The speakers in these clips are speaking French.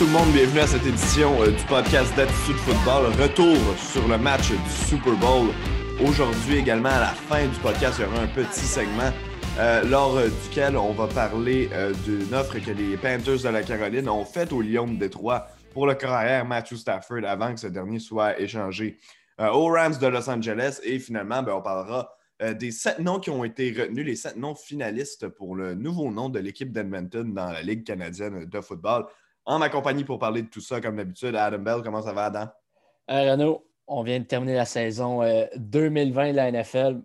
Tout le monde, bienvenue à cette édition euh, du podcast d'Attitude Football. Retour sur le match du Super Bowl. Aujourd'hui également, à la fin du podcast, il y aura un petit segment euh, lors euh, duquel on va parler d'une offre que les Panthers de la Caroline ont faite au Lyon de Détroit pour le carrière Matthew Stafford avant que ce dernier soit échangé aux Rams de Los Angeles. Et finalement, ben, on parlera des sept noms qui ont été retenus, les sept noms finalistes pour le nouveau nom de l'équipe d'Edmonton dans la Ligue canadienne de football. En ma compagnie pour parler de tout ça, comme d'habitude, Adam Bell, comment ça va, Adam? Euh, Renaud, on vient de terminer la saison 2020 euh, de la NFL.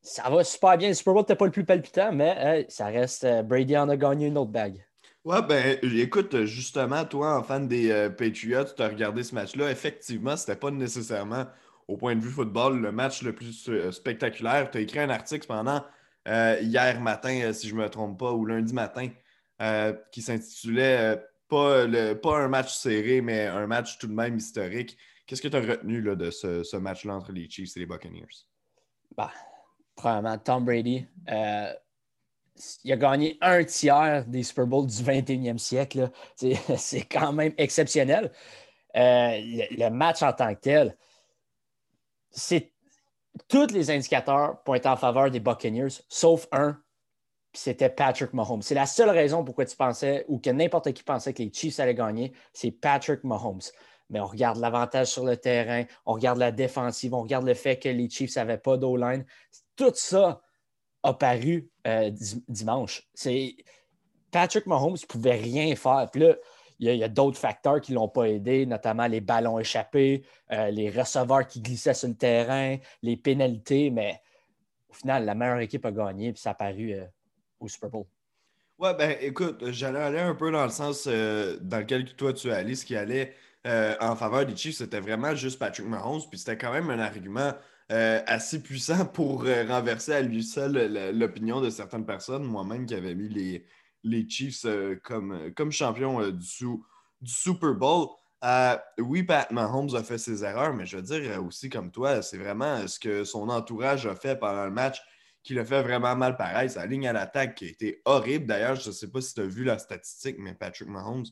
Ça va super bien. Le Super Bowl n'était pas le plus palpitant, mais ça reste. Euh, Brady en a gagné une autre bague. Ouais, ben écoute, justement, toi, en fan des Patriots, tu as regardé ce match-là. Effectivement, c'était pas nécessairement, au point de vue football, le match le plus spectaculaire. Tu as écrit un article pendant hier matin, si je ne me trompe pas, ou lundi matin, qui s'intitulait pas, un match serré, mais un match tout de même historique. Qu'est-ce que tu as retenu de ce, match-là entre les Chiefs et les Buccaneers? Bah, premièrement, Tom Brady, euh, il a gagné un tiers des Super Bowls du 21e siècle. C'est quand même exceptionnel. Euh, le, match en tant que tel, c'est tous les indicateurs pointent en faveur des Buccaneers, sauf un, c'était Patrick Mahomes. C'est la seule raison pourquoi tu pensais, ou que n'importe qui pensait que les Chiefs allaient gagner, c'est Patrick Mahomes. Mais on regarde l'avantage sur le terrain, on regarde la défensive, on regarde le fait que les Chiefs n'avaient pas d'O-line. Tout ça a paru euh, dimanche. C'est Patrick Mahomes ne pouvait rien faire. Puis là, il y a, d'autres facteurs qui ne l'ont pas aidé, notamment les ballons échappés, euh, les receveurs qui glissaient sur le terrain, les pénalités. Mais au final, la meilleure équipe a gagné, puis ça a paru euh, au Super Bowl. Ouais, ben écoute, j'allais aller un peu dans le sens euh, dans lequel toi tu allais, ce qui allait euh, en faveur des Chiefs, c'était vraiment juste Patrick Mahomes, puis c'était quand même un argument euh, assez puissant pour renverser à lui seul l'opinion de certaines personnes, moi-même qui avais mis les, les Chiefs comme, comme champion du, du Super Bowl. oui, Pat Mahomes a fait ses erreurs, mais je veux dire aussi comme toi, c'est vraiment ce que son entourage a fait pendant le match qui le fait vraiment mal pareil. Sa ligne à l'attaque qui a été horrible. D'ailleurs, je ne sais pas si tu as vu la statistique, mais Patrick Mahomes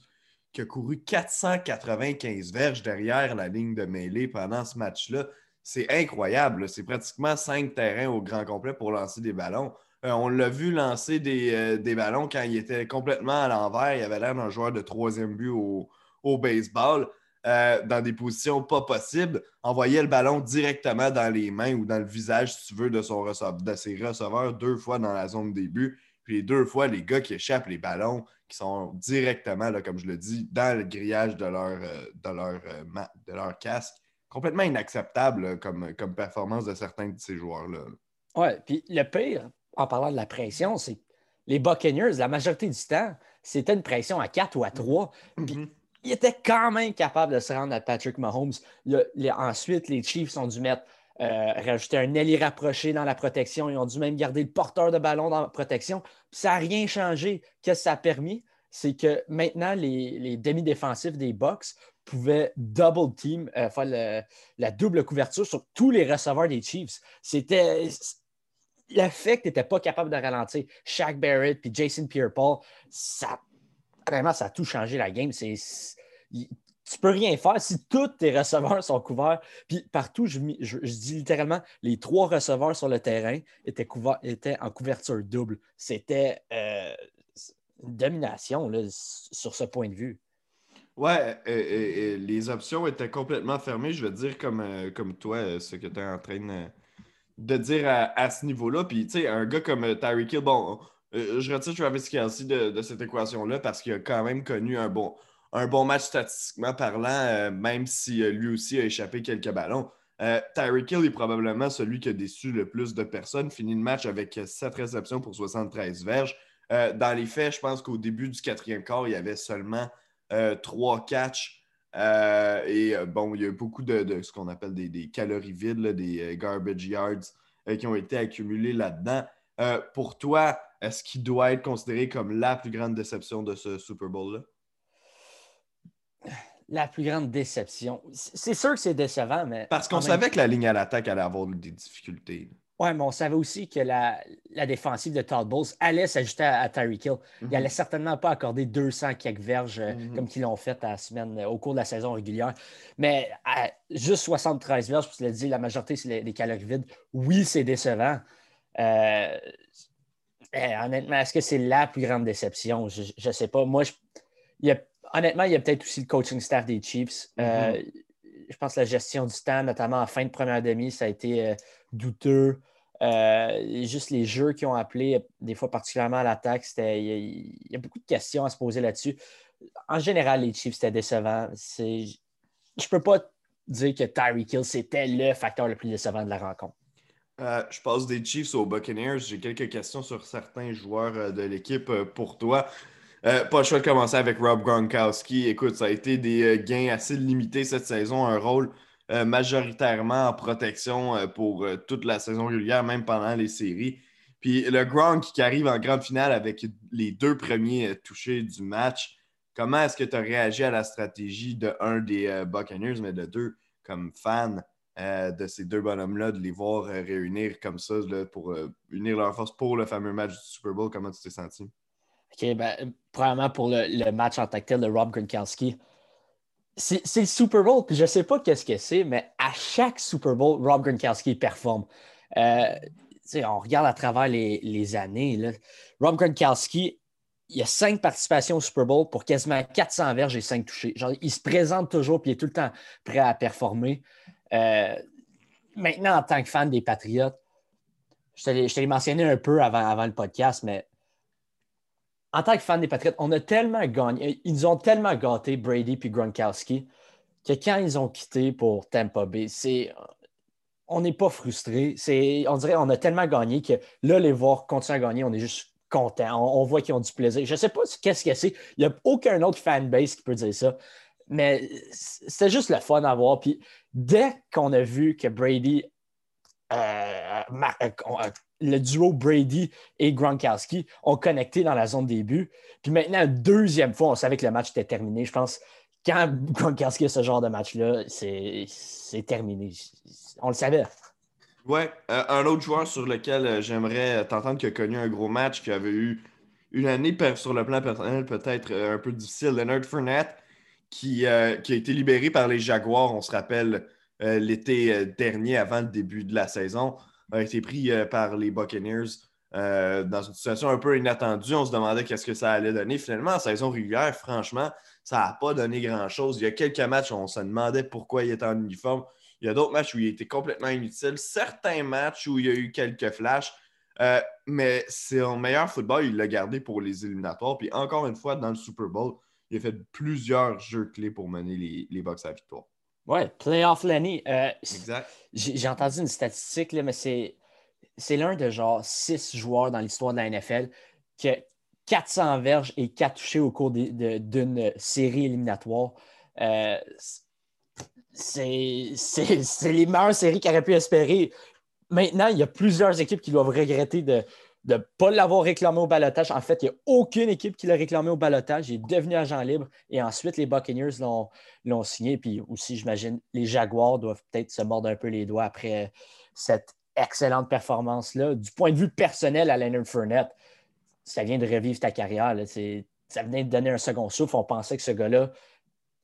qui a couru 495 verges derrière la ligne de mêlée pendant ce match-là. C'est incroyable. C'est pratiquement cinq terrains au grand complet pour lancer des ballons. Euh, on l'a vu lancer euh, des, ballons quand il était complètement à l'envers. Il avait l'air d'un joueur de troisième but au, au baseball. Euh, dans des positions pas possibles, envoyer le ballon directement dans les mains ou dans le visage, si tu veux, de, son de ses receveurs deux fois dans la zone début. Puis deux fois, les gars qui échappent les ballons, qui sont directement, là, comme je le dis, dans le grillage de leur, euh, de leur, euh, de leur casque. Complètement inacceptable comme, comme performance de certains de ces joueurs-là. Ouais, puis le pire, en parlant de la pression, c'est les Buccaneers, la majorité du temps, c'était une pression à 4 ou à 3 il était quand même capable de se rendre à Patrick Mahomes. ensuite, les Chiefs ont dû mettre, euh, rajouter un ailier rapproché dans la protection. Ils ont dû même garder le porteur de ballon dans la protection. ça n'a rien changé. Qu'est-ce que ça a permis? C'est que maintenant, les, demi-défensifs des Bucks pouvaient double team, euh, faire la double couverture sur tous les receveurs des Chiefs. C'était tu n'étais pas capable de ralentir. Shaq Barrett puis Jason Pierre-Paul, ça, vraiment, ça a tout changé la game. C'est tu peux rien faire si tous tes receveurs sont couverts. Puis partout, je, dis littéralement, les trois receveurs sur le terrain étaient, étaient en couverture double. C'était euh, une domination sur ce point de vue. Ouais, les options étaient complètement fermées. Je veux dire, comme, euh, comme toi, euh, ce que tu es en train de, dire à, ce niveau-là. Puis, tu sais, un gars comme Tyreek Hill, bon, je retire Travis Kelsey de, de cette équation-là parce qu'il a quand même connu un bon, un bon match statistiquement parlant, euh, même si euh, lui aussi a échappé quelques ballons. Euh, Tyreek Hill est probablement celui qui a déçu le plus de personnes. Fini le match avec 7 réceptions pour 73 verges. dans les faits, je pense qu'au début du quatrième quart, il y avait seulement 3 catchs. et bon, il y a beaucoup de, ce qu'on appelle des, calories vides, des garbage yards qui ont été accumulés là-dedans. pour toi, est-ce qu'il doit être considéré comme la plus grande déception de ce Super Bowl-là? la plus grande déception. C'est sûr que c'est décevant, mais. Parce qu'on savait que la ligne à l'attaque allait avoir des difficultés. Oui, mais on savait aussi que la, défensive de Todd Bowles allait s'ajouter à, Tyreek Hill. Il n'allait mhm. certainement pas accorder 200 quelques verges euh, mhm. comme qu'ils l'ont fait à la semaine, euh, au cours de la saison régulière. Mais juste 73 verges, puis tu l'as dit, la majorité, c'est les, calories vides. Oui, c'est décevant. Euh, eh, honnêtement, est-ce que c'est la plus grande déception? Je ne sais pas. Moi, honnêtement, il y a peut-être aussi le coaching staff des Chiefs. Mhm. je pense que la gestion du temps, notamment en fin de première demi, ça a été douteux. Euh, juste les jeux qui ont appelé, des fois particulièrement à l'attaque, il y, a beaucoup de questions à se poser là-dessus. En général, les Chiefs, c'était décevant. Je ne peux pas dire que Tyreek Hill, c'était le facteur le plus décevant de la rencontre. Euh, je passe des Chiefs aux Buccaneers. J'ai quelques questions sur certains joueurs euh, de l'équipe pour toi. pas le choix de commencer avec Rob Gronkowski. Écoute, ça a été des gains assez limités cette saison, un rôle euh, majoritairement en protection euh, pour euh, toute la saison régulière, même pendant les séries. Puis le Gronk qui arrive en grande finale avec les deux premiers touchés du match, comment est-ce que tu as réagi à la stratégie de un des Buccaneers, mais de deux comme fan de ces deux bonhommes-là, de les voir réunir comme ça pour unir leurs forces pour le fameux match du Super Bowl? Comment tu t'es senti? OK, ben, probablement pour le, match en tactile de Rob Gronkowski c'est le Super Bowl, puis je ne sais pas qu'est-ce que c'est, mais à chaque Super Bowl, Rob Gronkowski performe. Euh, on regarde à travers les, années. Là. Rob Gronkowski, il a cinq participations au Super Bowl pour quasiment 400 verges et cinq touchés. Genre, il se présente toujours puis il est tout le temps prêt à performer. Euh, maintenant, en tant que fan des Patriotes, je te l'ai mentionné un peu avant, le podcast, mais en tant que fan des Patriots, on a tellement gagné, ils ont tellement gâté Brady puis Gronkowski que quand ils ont quitté pour Tampa Bay, on n'est pas frustré. On dirait qu'on a tellement gagné que là, les voir continuer à gagner, on est juste content. On, voit qu'ils ont du plaisir. Je ne sais pas qu'est-ce que c'est. Il n'y a aucun autre fanbase qui peut dire ça. Mais c'était juste le fun à voir. Puis dès qu'on a vu que Brady euh, euh, le duo Brady et Gronkowski ont connecté dans la zone début. Puis maintenant, deuxième fois, on savait que le match était terminé. Je pense quand Gronkowski a ce genre de match-là, c'est terminé. On le savait. Euh, un autre joueur sur lequel euh, j'aimerais t'entendre qui a connu un gros match, qui avait eu une année sur le plan personnel peut-être euh, un peu difficile, Leonard Fournette, qui, qui, a été libéré par les Jaguars, on se rappelle, l'été dernier, avant le début de la saison a été pris euh, par les Buccaneers euh, dans une situation un peu inattendue. On se demandait qu'est-ce que ça allait donner. Finalement, en saison régulière, franchement, ça n'a pas donné grand-chose. Il y a quelques matchs où on se demandait pourquoi il était en uniforme. Il y a d'autres matchs où il était complètement inutile. Certains matchs où il y a eu quelques flashs. Euh, mais c'est un meilleur football, il l'a gardé pour les éliminatoires. Puis encore une fois, dans le Super Bowl, il a fait plusieurs jeux clés pour mener les, les Bucks à la victoire. Oui, Playoff Lenny. Euh, exact. J'ai entendu une statistique, là, mais c'est, c'est l'un de genre six joueurs dans l'histoire de la NFL qui a 400 verges et 4 touchés au cours d'une série éliminatoire. Euh, c'est, les meilleures séries qu'il aurait pu espérer. Maintenant, il y a plusieurs équipes qui doivent regretter de de ne pas l'avoir réclamé au balotage. En fait, il n'y a aucune équipe qui l'a réclamé au balotage. Il est devenu agent libre et ensuite les Buccaneers l'ont signé. Puis aussi, j'imagine, les Jaguars doivent peut-être se mordre un peu les doigts après cette excellente performance-là. Du point de vue personnel à Leonard Fournette, ça vient de revivre ta carrière. Ça venait de donner un second souffle. On pensait que ce gars-là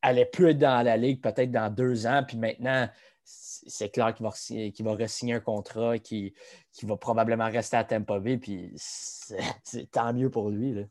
allait plus être dans la ligue peut-être dans deux ans. Puis maintenant, c'est clair qu'il va, qu va re-signer un contrat, qui, qui va probablement rester à Tampa Bay, puis tant mieux pour lui.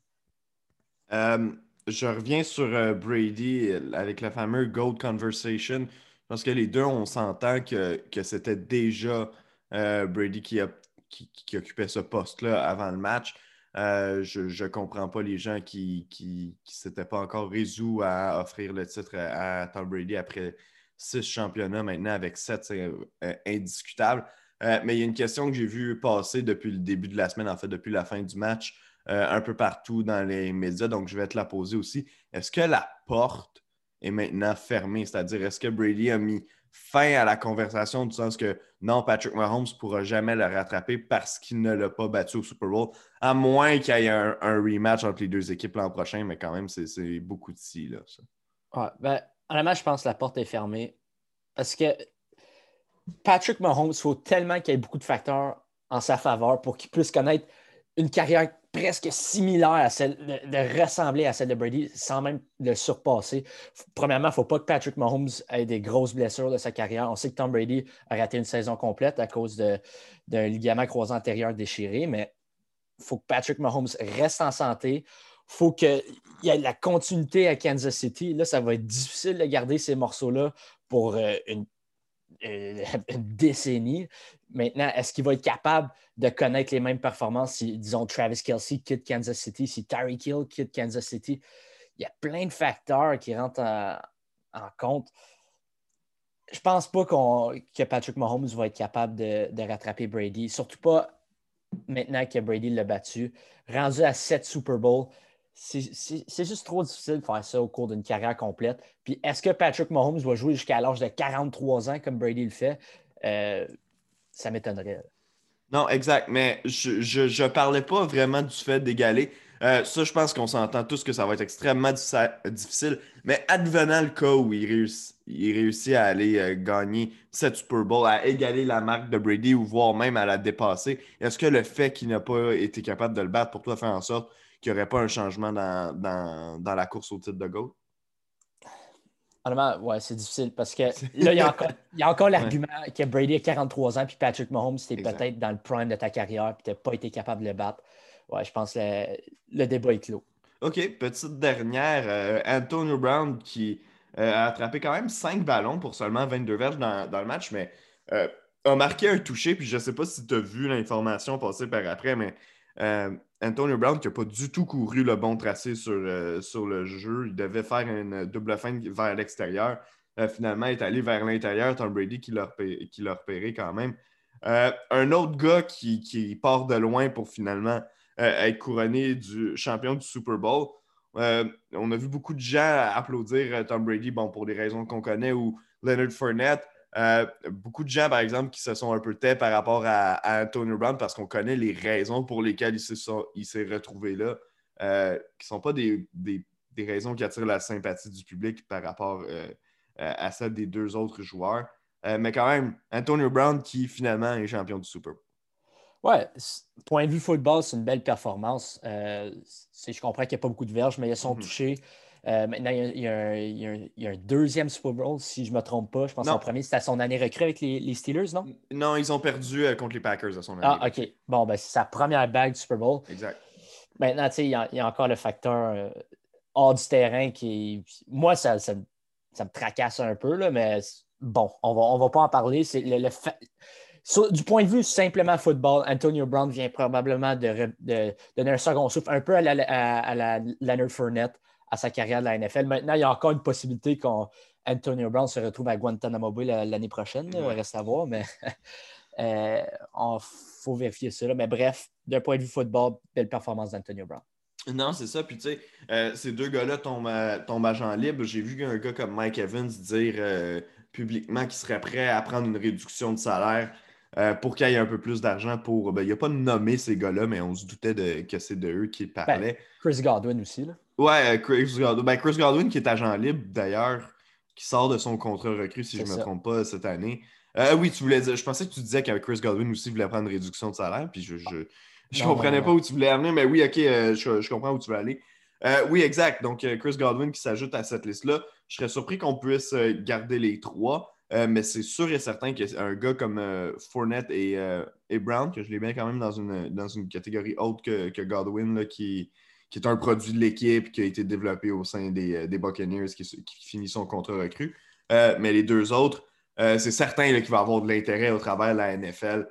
Euh, je reviens sur euh, Brady avec la fameuse Gold Conversation. Parce que les deux, on s'entend que, c'était déjà euh, Brady qui, qui, occupait ce poste-là avant le match. je ne comprends pas les gens qui ne s'étaient pas encore résous à offrir le titre à Tom Brady après six championnats maintenant avec sept, c'est euh, indiscutable. Euh, mais il y a une question que j'ai vue passer depuis le début de la semaine, en fait, depuis la fin du match, euh, un peu partout dans les médias, donc je vais te la poser aussi. Est-ce que la porte est maintenant fermée? C'est-à-dire, est-ce que Brady a mis fin à la conversation du sens que non, Patrick Mahomes ne pourra jamais le rattraper parce qu'il ne l'a pas battu au Super Bowl, à moins qu'il y ait un, rematch entre les deux équipes l'an prochain, mais quand même, c'est beaucoup de si. Là, ça. ben, Honnêtement, je pense que la porte est fermée. Parce que Patrick Mahomes, il faut tellement qu'il y ait beaucoup de facteurs en sa faveur pour qu'il puisse connaître une carrière presque similaire à celle, de, ressembler à celle de Brady sans même le surpasser. Premièrement, il ne faut pas que Patrick Mahomes ait des grosses blessures de sa carrière. On sait que Tom Brady a raté une saison complète à cause d'un ligament croisé antérieur déchiré, mais il faut que Patrick Mahomes reste en santé. Faut qu'il y ait la continuité à Kansas City. Là, ça va être difficile de garder ces morceaux-là pour euh, une euh, une décennie. Maintenant, est-ce qu'il va être capable de connaître les mêmes performances si, disons, Travis Kelsey quitte Kansas City, si Tyreek Hill quitte Kansas City? Il y a plein de facteurs qui rentrent en, compte. Je ne pense pas que Patrick Mahomes va être capable de, rattraper Brady, surtout pas maintenant que Brady l'a battu. Rendu à 7 Super Bowl, c'est juste trop difficile de faire ça au cours d'une carrière complète. Puis est-ce que Patrick Mahomes va jouer jusqu'à l'âge de 43 ans comme Brady le fait? Euh, ça m'étonnerait. Non, exact. Mais je ne parlais pas vraiment du fait d'égaler. Euh, ça, je pense qu'on s'entend tous que ça va être extrêmement difficile. Mais advenant le cas où il réussit, à aller euh, gagner cette Super Bowl, à égaler la marque de Brady ou voire même à la dépasser, est-ce que le fait qu'il n'a pas été capable de le battre pour toi fait en sorte qu'il n'y aurait pas un changement dans, la course au titre de GOAT? Honnêtement, ouais, c'est difficile parce que là, il y a encore, l'argument que Brady a 43 ans puis Patrick Mahomes, c'était peut-être dans le prime de ta carrière puis tu n'as pas été capable de le battre. Ouais, je pense que le, débat est clos. OK, petite dernière. Euh, Antonio Brown qui euh, a attrapé quand même 5 ballons pour seulement 22 verges dans, le match, mais euh, a marqué un touché. Puis je ne sais pas si tu as vu l'information passer par après, mais Antonio Brown qui n'a pas du tout couru le bon tracé sur, euh, le jeu. Il devait faire une double fin vers l'extérieur. Euh, finalement, est allé vers l'intérieur. Tom Brady qui l'a repéré, quand même. Euh, un autre gars qui, part de loin pour finalement être couronné du champion du Super Bowl. on a vu beaucoup de gens applaudir Tom Brady, bon, pour des raisons qu'on connaît, ou Leonard Fournette. Euh, beaucoup de gens, par exemple, qui se sont un peu tais par rapport à, Antonio Brown parce qu'on connaît les raisons pour lesquelles il s'est retrouvé là, euh, qui ne sont pas des, raisons qui attirent la sympathie du public par rapport euh, à celle des deux autres joueurs. mais quand même, Antonio Brown qui finalement est champion du Super Bowl. Ouais, point de vue football, c'est une belle performance. je comprends qu'il n'y a pas beaucoup de verges, mais ils sont mhm. touchés. Euh, maintenant, il y, a, un, deuxième Super Bowl, si je ne me trompe pas. Je pense qu'en premier, c'était son année recrue avec les, Steelers, non? Non, ils ont perdu euh, contre les Packers à son année. Ah, OK. Bon, ben, c'est sa première bague du Super Bowl. Exact. Maintenant, tu sais, il, y a encore le facteur euh, hors du terrain qui. Moi, ça, ça, me tracasse un peu, là, mais bon, on va, ne on va pas en parler. C'est le, du point de vue simplement football, Antonio Brown vient probablement de, donner un second souffle, un peu à la, à la Leonard Fournette à sa carrière de la NFL. Maintenant, il y a encore une possibilité qu'Antonio Brown se retrouve à Guantanamo Bay l'année prochaine. Il reste à voir, mais il euh, faut vérifier ça. Mais bref, d'un point de vue football, belle performance d'Antonio Brown. Non, c'est ça. Puis, tu sais, euh, ces deux gars-là tombent, tombent, agent libre. J'ai vu un gars comme Mike Evans dire euh, publiquement qu'il serait prêt à prendre une réduction de salaire pour qu'il y ait un peu plus d'argent pour. Ben, il n'a pas nommé ces gars-là, mais on se doutait de, que c'est de eux qu'il ben, parlait. Chris Godwin aussi. Là. Ouais, euh, Chris Godwin. Ben, Chris Godwin, qui est agent libre d'ailleurs, qui sort de son contrat recru, si je ne me trompe pas, cette année. Euh, oui, tu voulais dire, je pensais que tu disais qu'avec Chris Godwin aussi voulait prendre une réduction de salaire, puis je je, comprenais pas où tu voulais amener, mais oui, ok, euh, je, comprends où tu veux aller. oui, exact. Donc, Chris Godwin qui s'ajoute à cette liste-là. Je serais surpris qu'on puisse garder les trois, mais c'est sûr et certain qu'un gars comme Fournette et, Brown, que je l'ai bien quand même dans une, dans une catégorie haute que, que Godwin, là, qui, qui est un produit de l'équipe qui a été développé au sein des, euh, des Buccaneers qui, finit son contrat recru. Euh, mais les deux autres, euh, c'est certain qu'il va avoir de l'intérêt au travers de la NFL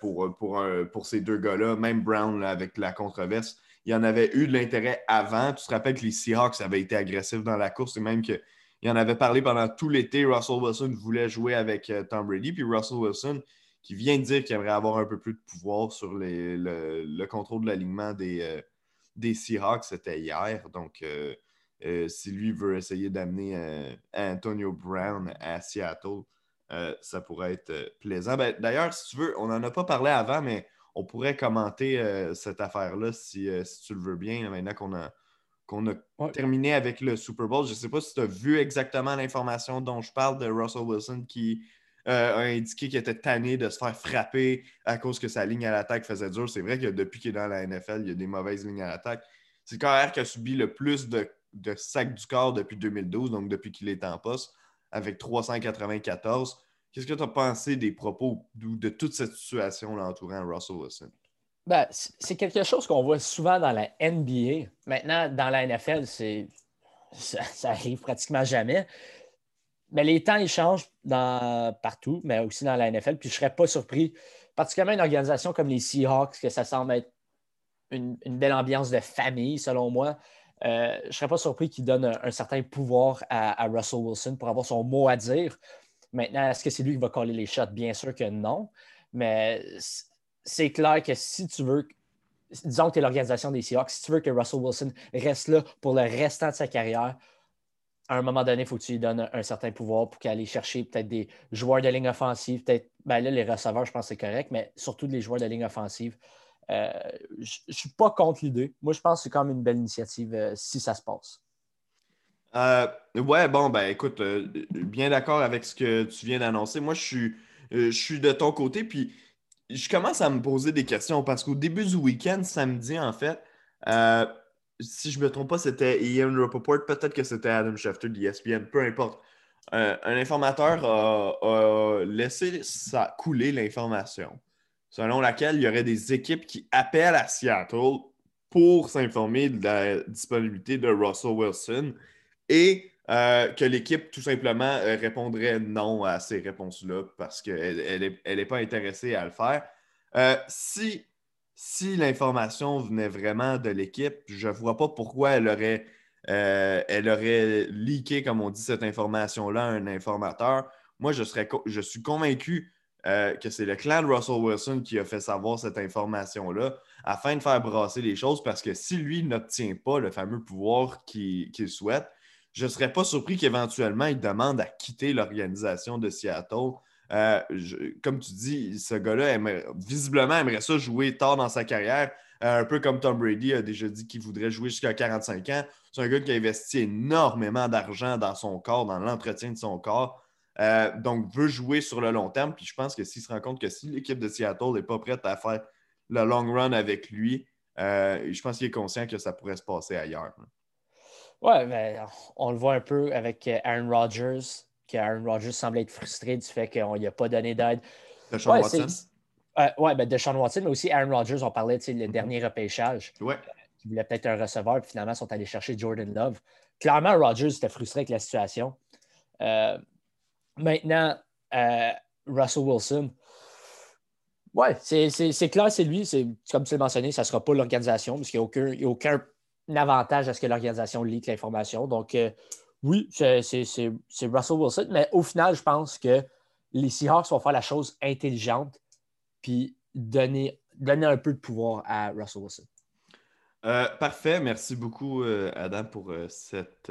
pour, pour, pour, ces deux gars-là. Même Brown avec la controverse. Il y en avait eu de l'intérêt avant. Tu te rappelles que les Seahawks avaient été agressifs dans la course et même qu'il en avait parlé pendant tout l'été. Russell Wilson voulait jouer avec Tom Brady. Puis Russell Wilson, qui vient de dire qu'il aimerait avoir un peu plus de pouvoir sur le, le, contrôle de l'alignement des, des Seahawks, c'était hier. Donc, euh, euh, si lui veut essayer d'amener euh, Antonio Brown à Seattle, ça pourrait être plaisant. Ben, d'ailleurs, si tu veux, on n'en a pas parlé avant, mais on pourrait commenter cette affaire-là si, tu le veux bien, maintenant qu'on a, qu'on a terminé avec le Super Bowl. Je ne sais pas si tu as vu exactement l'information dont je parle de Russell Wilson qui a indiqué qu'il était tanné de se faire frapper à cause que sa ligne à l'attaque faisait dur. C'est vrai que depuis qu'il est dans la NFL, il y a des mauvaises lignes à l'attaque. C'est le carrière qui a subi le plus de, de sacs du corps depuis 2012, donc depuis qu'il est en poste, avec 394. Qu'est-ce que tu as pensé des propos de, toute cette situation-là entourant Russell Wilson? Ben, c'est quelque chose qu'on voit souvent dans la NBA. Maintenant, dans la NFL, c'est ça, arrive pratiquement jamais. Mais les temps, ils changent dans, partout, mais aussi dans la NFL. Puis je ne serais pas surpris, particulièrement une organisation comme les Seahawks, que ça semble être une, belle ambiance de famille, selon moi. Euh, je ne serais pas surpris qu'ils donnent un, certain pouvoir à, Russell Wilson pour avoir son mot à dire. Maintenant, est-ce que c'est lui qui va coller les shots? Bien sûr que non. Mais c'est clair que si tu veux, disons que tu es l'organisation des Seahawks, si tu veux que Russell Wilson reste là pour le restant de sa carrière, à un moment donné, il faut que tu lui donnes un, certain pouvoir pour qu'il aille chercher peut-être des joueurs de ligne offensive. Peut-être, ben là, les receveurs, je pense que c'est correct, mais surtout des joueurs de ligne offensive. Euh, je ne suis pas contre l'idée. Moi, je pense que c'est quand même une belle initiative euh, si ça se passe. Euh, ouais, bon, ben écoute, bien d'accord avec ce que tu viens d'annoncer. Moi, je suis, je suis de ton côté, puis je commence à me poser des questions parce qu'au début du week-end, samedi, en fait, si je ne me trompe pas, c'était Ian Rapoport, peut-être que c'était Adam Schefter d'ESPN, peu importe. un informateur a, laissé couler l'information selon laquelle il y aurait des équipes qui appellent à Seattle pour s'informer de la disponibilité de Russell Wilson et euh, que l'équipe tout simplement euh, répondrait non à ces réponses-là parce qu'elle n'est pas intéressée à le faire. Euh, si si l'information venait vraiment de l'équipe, je ne vois pas pourquoi elle aurait, euh, elle aurait leaké, comme on dit, cette information-là à un informateur. Moi, je, serais, je suis convaincu euh, que c'est le clan de Russell Wilson qui a fait savoir cette information-là afin de faire brasser les choses parce que si lui n'obtient pas le fameux pouvoir qu'il souhaite, je ne serais pas surpris qu'éventuellement il demande à quitter l'organisation de Seattle euh, comme tu dis, ce gars-là, visiblement, aimerait ça jouer tard dans sa carrière. Euh, un peu comme Tom Brady a déjà dit qu'il voudrait jouer jusqu'à 45 ans. C'est un gars qui a investi énormément d'argent dans son corps, dans l'entretien de son corps. Euh, donc, veut jouer sur le long terme. Puis je pense que s'il se rend compte que si l'équipe de Seattle n'est pas prête à faire le long run avec lui, je pense qu'il est conscient que ça pourrait se passer ailleurs. Oui, mais on le voit un peu avec Aaron Rodgers qu'Aaron Rodgers semble être frustré du fait qu'on lui a pas donné d'aide. De Sean Watson? Euh, oui, ben de Sean Watson, mais aussi Aaron Rodgers, on parlait le mhm. dernier repêchage. Ouais. Qui voulait peut-être un receveur, puis finalement, ils sont allés chercher Jordan Love. Clairement, Rodgers était frustré avec la situation. Euh, maintenant, euh, Russell Wilson, ouais, c'est clair, c'est lui. Comme tu l'as mentionné, ça ne sera pas l'organisation, parce qu'il n'y a, aucun avantage à ce que l'organisation lit l'information. Donc, oui, c'est Russell Wilson, mais au final, je pense que les Seahawks vont faire la chose intelligente puis donner, donner un peu de pouvoir à Russell Wilson. Euh, parfait. Merci beaucoup, euh, Adam, pour euh, cette,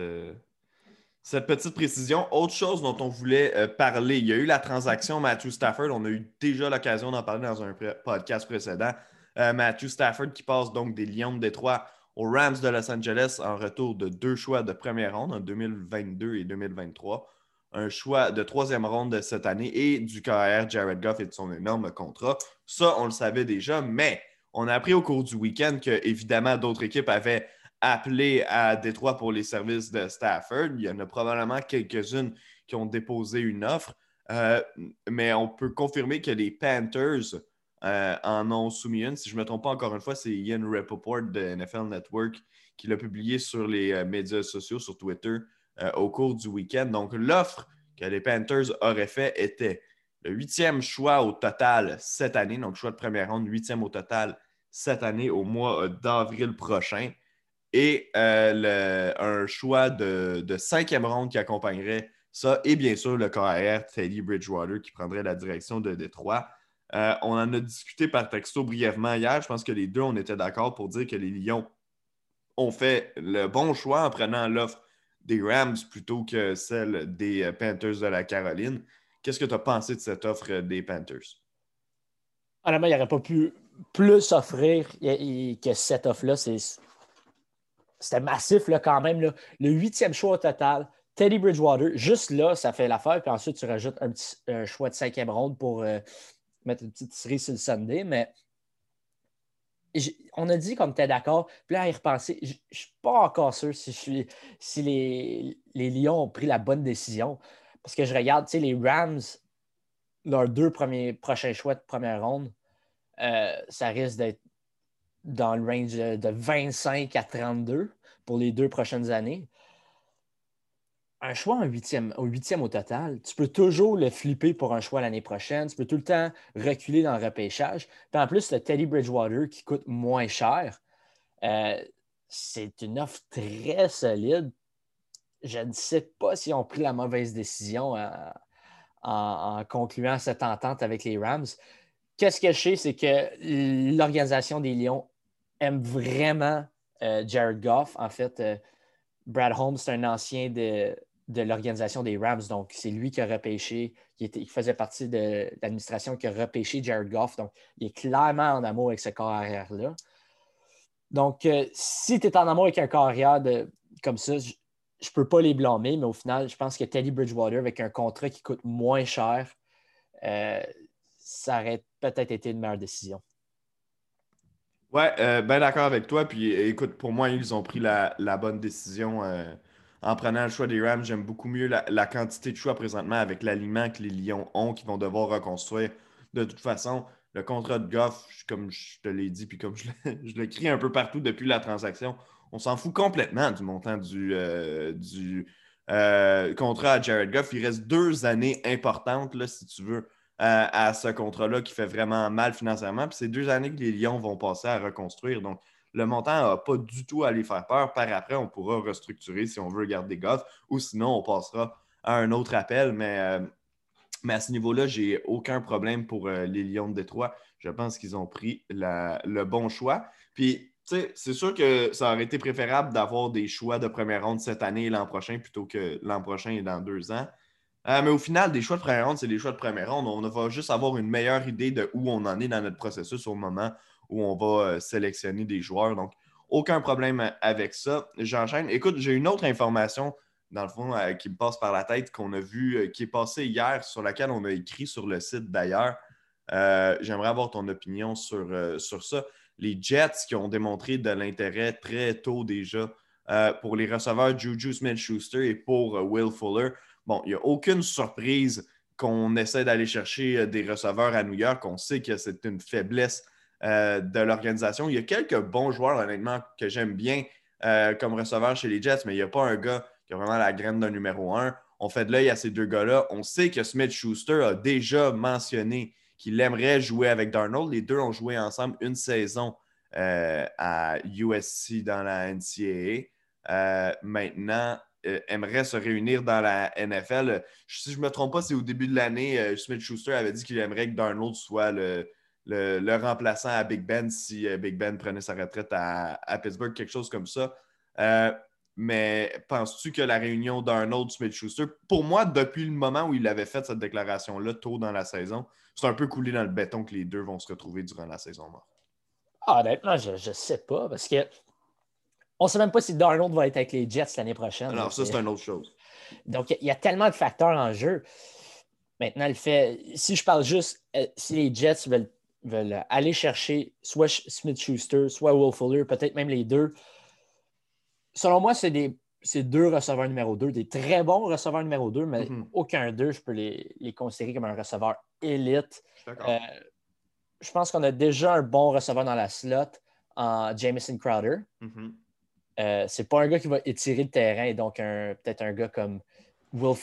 cette petite précision. Autre chose dont on voulait parler, il y a eu la transaction Matthew Stafford. On a eu déjà l'occasion d'en parler dans un podcast précédent. Matthew Stafford qui passe donc des Lions de Détroit aux Rams de Los Angeles en retour de deux choix de première ronde en 2022 et 2023, un choix de troisième ronde de cette année et du KR Jared Goff et de son énorme contrat. Ça, on le savait déjà, mais on a appris au cours du week-end que, évidemment, d'autres équipes avaient appelé à Détroit pour les services de Stafford. Il y en a probablement quelques-unes qui ont déposé une offre, euh, mais on peut confirmer que les Panthers euh, en ont soumis une. Si je ne me trompe pas encore une fois, c'est Ian Rappaport de NFL Network qui l'a publié sur les euh, médias sociaux, sur Twitter, euh, au cours du week-end. Donc, l'offre que les Panthers auraient fait était le huitième choix au total cette année, donc choix de première ronde, huitième au total cette année au mois d'avril prochain, et un choix de, de, cinquième ronde qui accompagnerait ça, et bien sûr le KR Teddy Bridgewater qui prendrait la direction de Détroit. Euh, on en a discuté par texto brièvement hier. Je pense que les deux, on était d'accord pour dire que les Lions ont fait le bon choix en prenant l'offre des Rams plutôt que celle des euh, Panthers de la Caroline. Qu'est-ce que tu as pensé de cette offre des Panthers? Honnêtement, il n'y aurait pas pu plus offrir que cette offre-là. C'était massif là, quand même. Le huitième choix au total, Teddy Bridgewater, juste là, ça fait l'affaire. Puis ensuite, tu rajoutes un petit choix de cinquième ronde pour euh, mettre une petite série sur le Sunday. Mais on a dit qu'on était d'accord. Puis là, à y repenser, je ne suis pas encore sûr si, je suis, si les, les Lions ont pris la bonne décision. Parce que je regarde, tu sais, les Rams, leurs deux premiers prochains choix de première ronde, euh, ça risque d'être dans le range de 25 à 32 pour les deux prochaines années. Un choix en huitième, au huitième au total, tu peux toujours le flipper pour un choix l'année prochaine. Tu peux tout le temps reculer dans le repêchage. Puis en plus, le Teddy Bridgewater qui coûte moins cher, euh, c'est une offre très solide. Je ne sais pas si on pris la mauvaise décision en concluant cette entente avec les Rams. Qu'est-ce que je sais, c'est que l'organisation des Lions aime vraiment euh, Jared Goff. En fait, euh, Brad Holmes, c'est un ancien de, l'organisation des Rams. Donc, c'est lui qui a repêché, il, faisait partie de l'administration qui a repêché Jared Goff. Donc, il est clairement en amour avec ce corps arrière-là. Donc, euh, si tu es en amour avec un corps arrière comme ça, je ne peux pas les blâmer, mais au final, je pense que Teddy Bridgewater, avec un contrat qui coûte moins cher, ça aurait peut-être été une meilleure décision. Ouais, euh, bien d'accord avec toi. Puis écoute, pour moi, ils ont pris la, bonne décision euh, en prenant le choix des Rams. J'aime beaucoup mieux la, quantité de choix présentement avec l'aliment que les Lions ont, qui vont devoir reconstruire. De toute façon, le contrat de Goff, comme je te l'ai dit, puis comme je, le un peu partout depuis la transaction, on s'en fout complètement du montant du, euh, du contrat à Jared Goff. Il reste deux années importantes, là, si tu veux à, ce contrat-là qui fait vraiment mal financièrement. Puis c'est deux années que les Lions vont passer à reconstruire. Donc, le montant n'a pas du tout à les faire peur. Par après, on pourra restructurer si on veut garder Goff ou sinon, on passera à un autre appel. Mais, euh, à ce niveau-là, j'ai aucun problème pour euh, les Lions de Détroit. Je pense qu'ils ont pris le bon choix. Puis, c'est sûr que ça aurait été préférable d'avoir des choix de première ronde cette année et l'an prochain plutôt que l'an prochain et dans deux ans. Euh, mais au final, des choix de première ronde, c'est des choix de première ronde. On va juste avoir une meilleure idée de où on en est dans notre processus au moment où on va euh, sélectionner des joueurs. Donc, aucun problème avec ça. J'enchaîne. Écoute, j'ai une autre information, dans le fond, euh, qui me passe par la tête, qu'on a vu, qui est passée hier, sur laquelle on a écrit sur le site d'ailleurs. J'aimerais avoir ton opinion sur, sur ça. Les Jets qui ont démontré de l'intérêt très tôt déjà pour les receveurs Juju Smith-Schuster et pour Will Fuller. Bon, il n'y a aucune surprise qu'on essaie d'aller chercher euh, des receveurs à New York. On sait que c'est une faiblesse euh, de l'organisation. Il y a quelques bons joueurs, honnêtement, que j'aime bien euh, comme receveurs chez les Jets, mais il n'y a pas un gars qui a vraiment la graine d'un numéro un. On fait de l'œil à ces deux gars-là. On sait que Smith Schuster a déjà mentionné qu'il aimerait jouer avec Darnold. Les deux ont joué ensemble une saison à USC dans la NCAA. maintenant, euh, aimerait se réunir dans la NFL. Si je ne me trompe pas, c'est au début de l'année, euh, Smith Schuster avait dit qu'il aimerait que Darnold soit le, remplaçant à Big Ben si euh, Big Ben prenait sa retraite à, Pittsburgh, quelque chose comme ça. mais penses-tu que la réunion d'Arnold Smith-Schuster, pour moi, depuis le moment où il avait fait cette déclaration-là tôt dans la saison, c'est un peu coulé dans le béton que les deux vont se retrouver durant la saison morte? Ah, honnêtement, je ne sais pas parce que on ne sait même pas si Darnold va être avec les Jets l'année prochaine. Alors, ça, c'est une autre chose. Donc, il y a tellement de facteurs en jeu. Maintenant, le fait, si je parle juste, euh, si les Jets veulent, aller chercher soit Smith-Schuster, soit Will Fuller, peut-être même les deux, selon moi, c'est des deux receveurs numéro 2, des très bons receveurs numéro 2, mais mm-hmm. aucun d'eux, je peux les, considérer comme un receveur élite. Euh, je pense qu'on a déjà un bon receveur dans la slot en Jameson Crowder. Mm-hmm. Euh, c'est pas un gars qui va étirer le terrain, donc peut-être un gars comme Will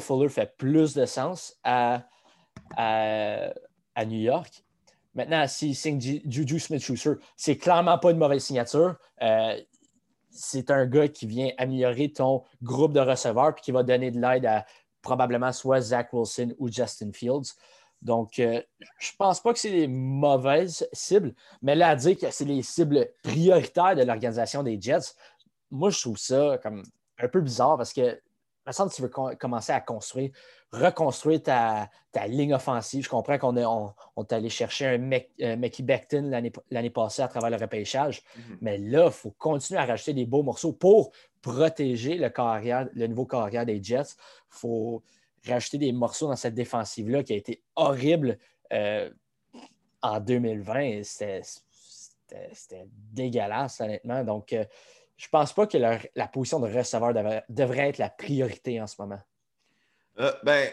Fuller, fait plus de sens à, à, New York. Maintenant, s'il signe Juju Smith-Schuster, c'est clairement pas une mauvaise signature. Euh, c'est un gars qui vient améliorer ton groupe de receveurs puis qui va donner de l'aide à probablement soit Zach Wilson ou Justin Fields. Donc, euh, je ne pense pas que c'est des mauvaises cibles, mais là, à dire que c'est les cibles prioritaires de l'organisation des Jets, moi, je trouve ça comme un peu bizarre parce que, me semble tu veux commencer à construire, reconstruire ta, ligne offensive. Je comprends qu'on est, on, allé chercher un Mickey Beckton l'année passée à travers le repêchage, mm-hmm. mais là, il faut continuer à rajouter des beaux morceaux pour protéger le, carrière, le nouveau carrière des Jets, il faut rajouter des morceaux dans cette défensive-là qui a été horrible euh, en 2020. C'était dégueulasse, honnêtement. Donc, euh, je ne pense pas que la position de receveur devrait, être la priorité en ce moment. Euh, ben,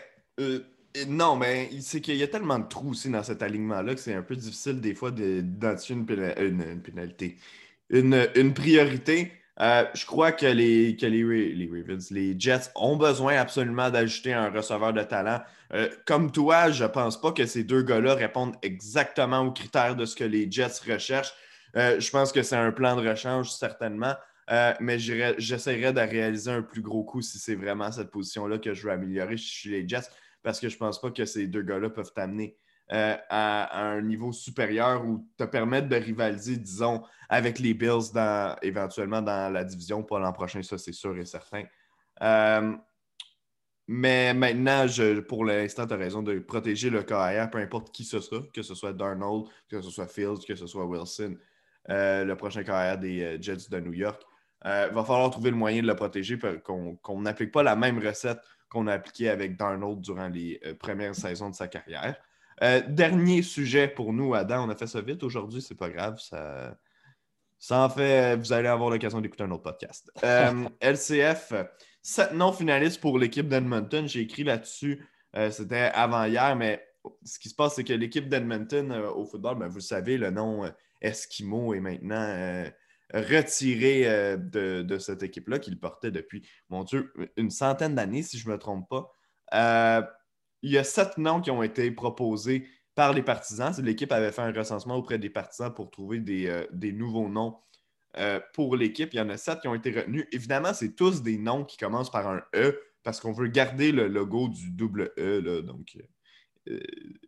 non, mais c'est qu'il y a tellement de trous aussi dans cet alignement-là que c'est un peu difficile des fois d'identifier une, une, pénalité. Une, priorité. Euh, je crois que, les, les, Ravens, les Jets ont besoin absolument d'ajouter un receveur de talent. Euh, comme toi, je ne pense pas que ces deux gars-là répondent exactement aux critères de ce que les Jets recherchent. Euh, je pense que c'est un plan de rechange, certainement. Mais j'essaierai de réaliser un plus gros coup si c'est vraiment cette position-là que je veux améliorer chez les Jets, parce que je ne pense pas que ces deux gars-là peuvent t'amener euh, à, un niveau supérieur ou te permettre de rivaliser, disons, avec les Bills éventuellement dans la division pour l'an prochain, ça c'est sûr et certain. Euh, mais maintenant, je, pour l'instant, tu as raison de protéger le carrière, peu importe qui ce sera, que ce soit Darnold, que ce soit Fields, que ce soit Wilson, euh, le prochain carrière des Jets de New York. Il va falloir trouver le moyen de le protéger, qu'on n'applique pas la même recette qu'on a appliquée avec Darnold durant les premières saisons de sa carrière. Euh, dernier sujet pour nous, Adam. On a fait ça vite aujourd'hui, c'est pas grave. Ça, ça en fait, vous allez avoir l'occasion d'écouter un autre podcast. LCF, euh, sept non finalistes pour l'équipe d'Edmonton. J'ai écrit là-dessus, euh, c'était avant hier, mais ce qui se passe, c'est que l'équipe d'Edmonton au football, ben, vous le savez, le nom Eskimo est maintenant retiré de, de, cette équipe-là qu'il portait depuis, mon Dieu, une centaine d'années, si je ne me trompe pas il y a sept noms qui ont été proposés par les partisans. L'équipe avait fait un recensement auprès des partisans pour trouver des, euh, nouveaux noms euh, pour l'équipe. Il y en a sept qui ont été retenus. Évidemment, c'est tous des noms qui commencent par un E parce qu'on veut garder le logo du double E, là, donc euh,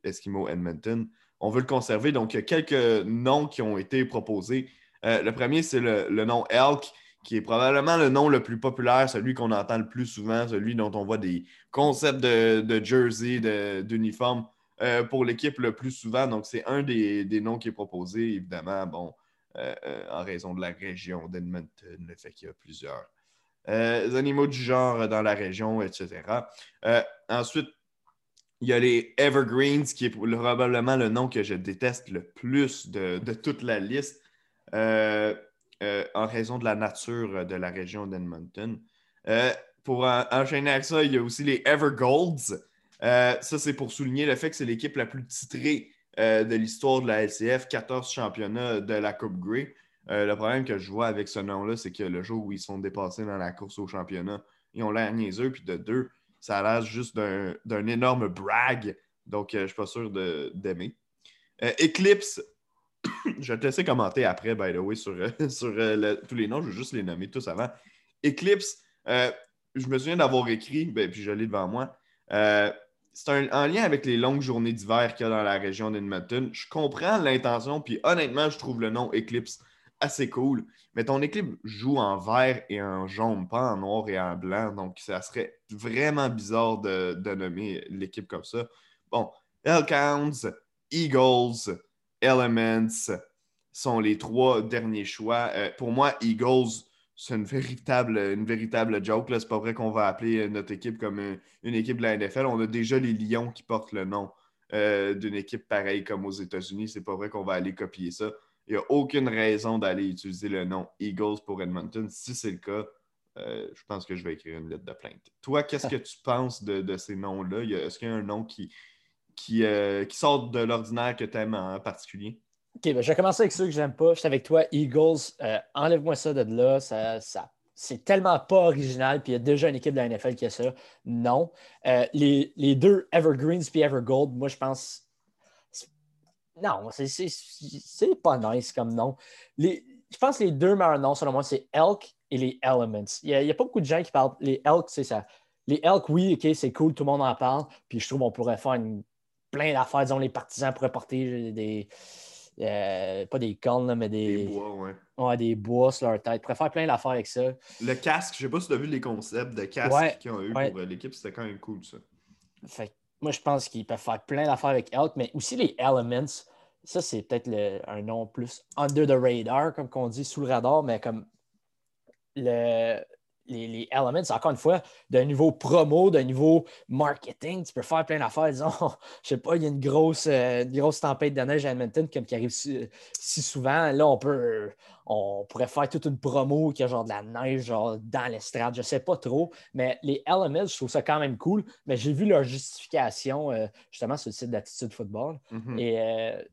Eskimo Edmonton. On veut le conserver. Donc, il y a quelques noms qui ont été proposés. Le premier, c'est le, nom Elk qui est probablement le nom le plus populaire, celui qu'on entend le plus souvent, celui dont on voit des concepts de, jersey, d'uniforme euh, pour l'équipe le plus souvent. Donc, c'est un des, noms qui est proposé, évidemment, bon, euh, euh, en raison de la région d'Edmonton, le fait qu'il y a plusieurs animaux du genre dans la région, etc. ensuite, il y a les Evergreens, qui est probablement le nom que je déteste le plus de, de toute la liste. Euh, en raison de la nature euh, de la région d'Edmonton. Euh, pour enchaîner avec ça, il y a aussi les Evergolds. ça, c'est pour souligner le fait que c'est l'équipe la plus titrée de l'histoire de la LCF, 14 championnats de la Coupe Grey. le problème que je vois avec ce nom-là, c'est que le jour où ils sont dépassés dans la course au championnat, ils ont l'air niaiseux, puis de deux, ça a l'air juste d'un énorme brag. Donc, je ne suis pas sûr d'aimer. Eclipse, je vais te laisser commenter après, by the way, sur, euh, euh, tous les noms. Je vais juste les nommer tous avant. Eclipse, euh, je me souviens d'avoir écrit, ben, puis je l'ai devant moi. c'est en lien avec les longues journées d'hiver qu'il y a dans la région d'Edmonton. Je comprends l'intention, puis honnêtement, je trouve le nom Eclipse assez cool. Mais ton équipe joue en vert et en jaune, pas en noir et en blanc. Donc, ça serait vraiment bizarre de, de nommer l'équipe comme ça. Bon, Elkhounds, Eagles, Elements sont les trois derniers choix. Euh, pour moi, Eagles, c'est une véritable, une véritable joke. Pas vrai qu'on va appeler notre équipe comme une, équipe de la NFL. On a déjà les Lions qui portent le nom euh, d'une équipe pareille comme aux États-Unis. C'est pas vrai qu'on va aller copier ça. Il n'y a aucune raison d'aller utiliser le nom Eagles pour Edmonton. Si c'est le cas, euh, je pense que je vais écrire une lettre de plainte. Toi, qu'est-ce que tu penses de, ces noms-là? Est-ce qu'il y a un nom qui, qui, euh, sortent de l'ordinaire que tu aimes en particulier? OK, ben, je vais commencer avec ceux que j'aime pas. Je suis avec toi, Eagles. Euh, enlève-moi ça de là. Ça, c'est tellement pas original, puis il y a déjà une équipe de la NFL qui a ça. Non. Euh, les, les, deux Evergreens puis Evergold, moi, je pense. Non, c'est pas nice comme nom. Je pense que les deux meilleurs noms, selon moi, c'est Elk et les Elements. Il n'y a, a, pas beaucoup de gens qui parlent. Les Elk, c'est ça. Les Elk, oui, OK, c'est cool, tout le monde en parle. Puis je trouve qu'on pourrait faire une plein d'affaires. Disons, les partisans pourraient porter des. Euh, pas des cornes, mais des. Des bois, ouais. Ouais, des bois sur leur tête. Ils pourraient faire plein d'affaires avec ça. Le casque, je sais pas si tu as vu les concepts de casque qu'ils ont eu pour euh, l'équipe, c'était quand même cool, ça. Fait moi, je pense qu'ils peuvent faire plein d'affaires avec Elk, mais aussi les Elements. Ça, c'est peut-être un nom plus under the radar, comme on dit, sous le radar, mais comme le, les, Elements, encore une fois, d'un niveau promo, d'un niveau marketing, tu peux faire plein d'affaires. Disons, je sais pas, il y a une grosse, euh, grosse tempête de neige à Edmonton comme qui arrive si, souvent. Là, on peut on pourrait faire toute une promo qui a genre de la neige genre dans l'estrade, je sais pas trop. Mais les Elements, je trouve ça quand même cool. Mais j'ai vu leur justification euh, justement sur le site d'Attitude Football. Mm-hmm. Et euh,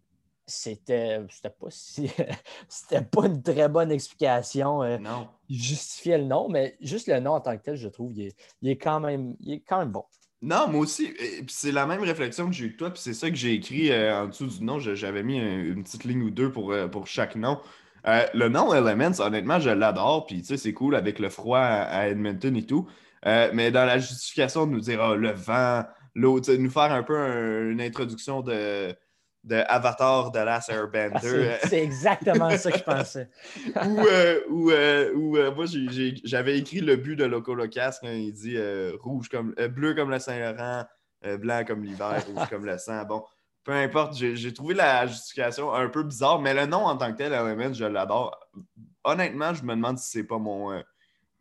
c'était pas si c'était pas une très bonne explication. Euh, non. Justifier le nom, mais juste le nom en tant que tel, je trouve, il est, quand, même, il est quand même bon. Non, moi aussi. C'est la même réflexion que j'ai eu de toi, puis c'est ça que j'ai écrit euh, en dessous du nom. J'avais mis une petite ligne ou deux pour, euh, pour chaque nom. le nom Elements, honnêtement, je l'adore, puis tu sais, c'est cool avec le froid à, Edmonton et tout. mais dans la justification de nous dire oh, le vent, l'eau, nous faire un peu une introduction de de Avatar de Last Airbender. c'est exactement ça que je pensais. ou euh, euh, euh, moi, j'avais écrit le but de Loco Locas quand il dit rouge comme bleu comme le Saint-Laurent, blanc comme l'hiver, rouge comme le sang. Bon, peu importe, j'ai trouvé la justification un peu bizarre, mais le nom en tant que tel, Element, je l'adore. Honnêtement, je me demande si c'est pas mon,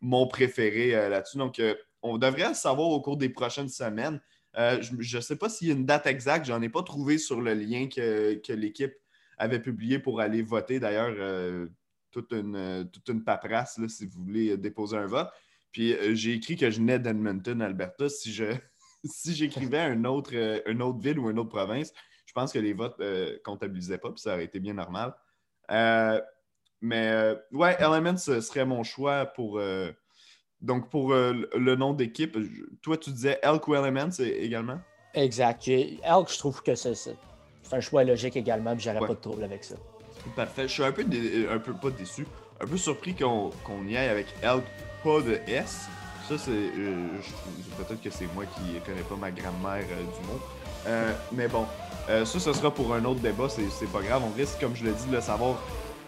mon préféré là-dessus. Donc, on devrait savoir au cours des prochaines semaines. Euh, je ne sais pas s'il y a une date exacte, j'en ai pas trouvé sur le lien que, l'équipe avait publié pour aller voter. D'ailleurs, euh, toute, une, toute une paperasse si vous voulez déposer un vote. Puis euh, j'ai écrit que je venais d'Edmonton, Alberta. Si j'écrivais une autre ville ou une autre province, je pense que les votes ne comptabilisaient pas, puis ça aurait été bien normal. mais ouais, Elements serait mon choix pour donc, pour euh, le nom d'équipe, toi, tu disais Elk ou Elements également? Exact. Elk, je trouve que c'est un choix logique également, puis j'aurais pas de trouble avec ça. Parfait. Je suis un peu, un peu pas déçu, un peu surpris qu'on y aille avec Elk, pas de S. Ça, c'est. Euh, peut-être que c'est moi qui connais pas ma grammaire euh, du mot. mais bon, ça, ce sera pour un autre débat, c'est pas grave. On risque, comme je l'ai dit, de le savoir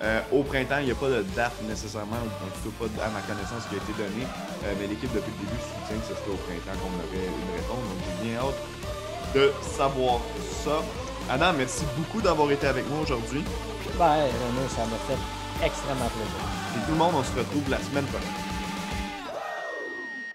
euh, au printemps, il n'y a pas de date nécessairement, en tout cas pas à ma connaissance qui a été donnée, euh, mais l'équipe depuis le début soutient que ce serait au printemps qu'on aurait une réponse. Donc j'ai bien hâte de savoir ça. Adam, merci beaucoup d'avoir été avec moi aujourd'hui. Ben, Renaud, ça m'a fait extrêmement plaisir. Et tout le monde, on se retrouve la semaine prochaine.